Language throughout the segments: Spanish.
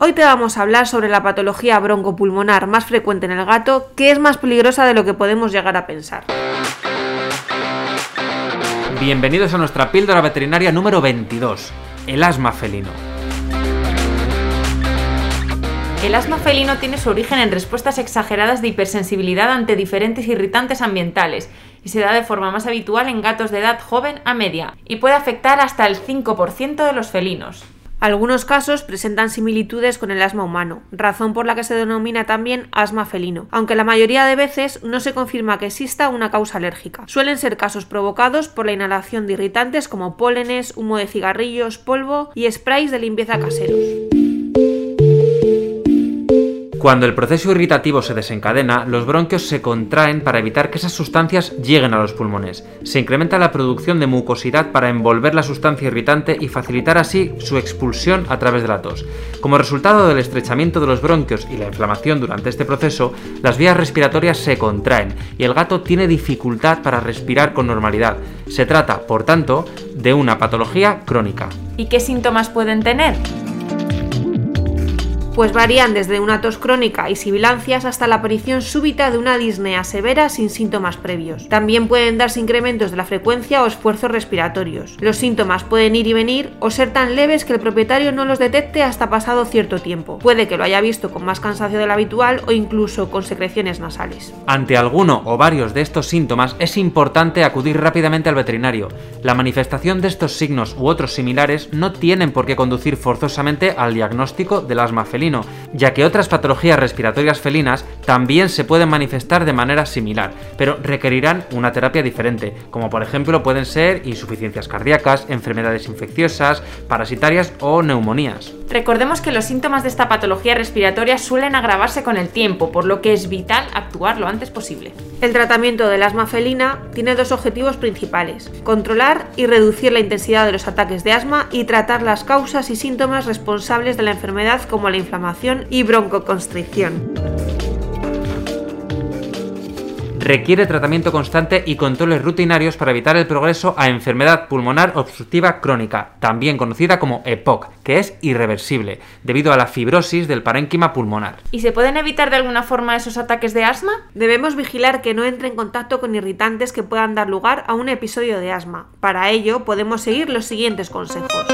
Hoy te vamos a hablar sobre la patología broncopulmonar más frecuente en el gato, que es más peligrosa de lo que podemos llegar a pensar. Bienvenidos a nuestra píldora veterinaria número 22, el asma felino. El asma felino tiene su origen en respuestas exageradas de hipersensibilidad ante diferentes irritantes ambientales y se da de forma más habitual en gatos de edad joven a media y puede afectar hasta el 5% de los felinos. Algunos casos presentan similitudes con el asma humano, razón por la que se denomina también asma felino, aunque la mayoría de veces no se confirma que exista una causa alérgica. Suelen ser casos provocados por la inhalación de irritantes como pólenes, humo de cigarrillos, polvo y sprays de limpieza caseros. Cuando el proceso irritativo se desencadena, los bronquios se contraen para evitar que esas sustancias lleguen a los pulmones. Se incrementa la producción de mucosidad para envolver la sustancia irritante y facilitar así su expulsión a través de la tos. Como resultado del estrechamiento de los bronquios y la inflamación durante este proceso, las vías respiratorias se contraen y el gato tiene dificultad para respirar con normalidad. Se trata, por tanto, de una patología crónica. ¿Y qué síntomas pueden tener? Pues varían desde una tos crónica y sibilancias hasta la aparición súbita de una disnea severa sin síntomas previos. También pueden darse incrementos de la frecuencia o esfuerzos respiratorios. Los síntomas pueden ir y venir o ser tan leves que el propietario no los detecte hasta pasado cierto tiempo. Puede que lo haya visto con más cansancio del habitual o incluso con secreciones nasales. Ante alguno o varios de estos síntomas es importante acudir rápidamente al veterinario. La manifestación de estos signos u otros similares no tienen por qué conducir forzosamente al diagnóstico del asma felino ya que otras patologías respiratorias felinas también se pueden manifestar de manera similar, pero requerirán una terapia diferente, como por ejemplo pueden ser insuficiencias cardíacas, enfermedades infecciosas, parasitarias o neumonías. Recordemos que los síntomas de esta patología respiratoria suelen agravarse con el tiempo, por lo que es vital actuar lo antes posible. El tratamiento del asma felina tiene dos objetivos principales, controlar y reducir la intensidad de los ataques de asma y tratar las causas y síntomas responsables de la enfermedad como la inflamación y broncoconstricción. Requiere tratamiento constante y controles rutinarios para evitar el progreso a enfermedad pulmonar obstructiva crónica, también conocida como EPOC, que es irreversible, debido a la fibrosis del parénquima pulmonar. ¿Y se pueden evitar de alguna forma esos ataques de asma? Debemos vigilar que no entre en contacto con irritantes que puedan dar lugar a un episodio de asma. Para ello podemos seguir los siguientes consejos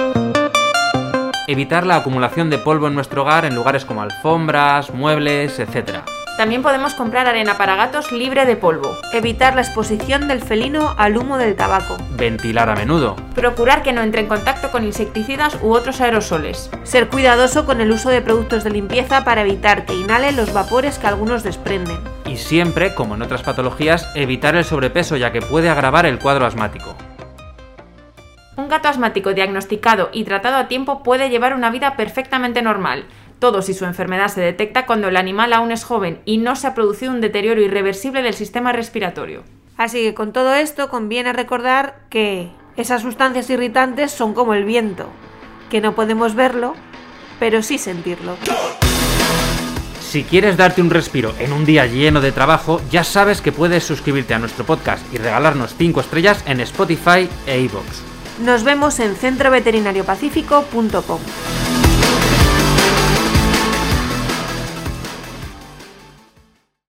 evitar la acumulación de polvo en nuestro hogar en lugares como alfombras, muebles, etc. También podemos comprar arena para gatos libre de polvo. Evitar la exposición del felino al humo del tabaco. Ventilar a menudo. Procurar que no entre en contacto con insecticidas u otros aerosoles. Ser cuidadoso con el uso de productos de limpieza para evitar que inhale los vapores que algunos desprenden. Y siempre, como en otras patologías, evitar el sobrepeso ya que puede agravar el cuadro asmático. Un gato asmático diagnosticado y tratado a tiempo puede llevar una vida perfectamente normal todo si su enfermedad se detecta cuando el animal aún es joven y no se ha producido un deterioro irreversible del sistema respiratorio. Así que con todo esto conviene recordar que esas sustancias irritantes son como el viento, que no podemos verlo, pero sí sentirlo. Si quieres darte un respiro en un día lleno de trabajo, ya sabes que puedes suscribirte a nuestro podcast y regalarnos 5 estrellas en Spotify e iVoox. Nos vemos en centroveterinariopacífico.com.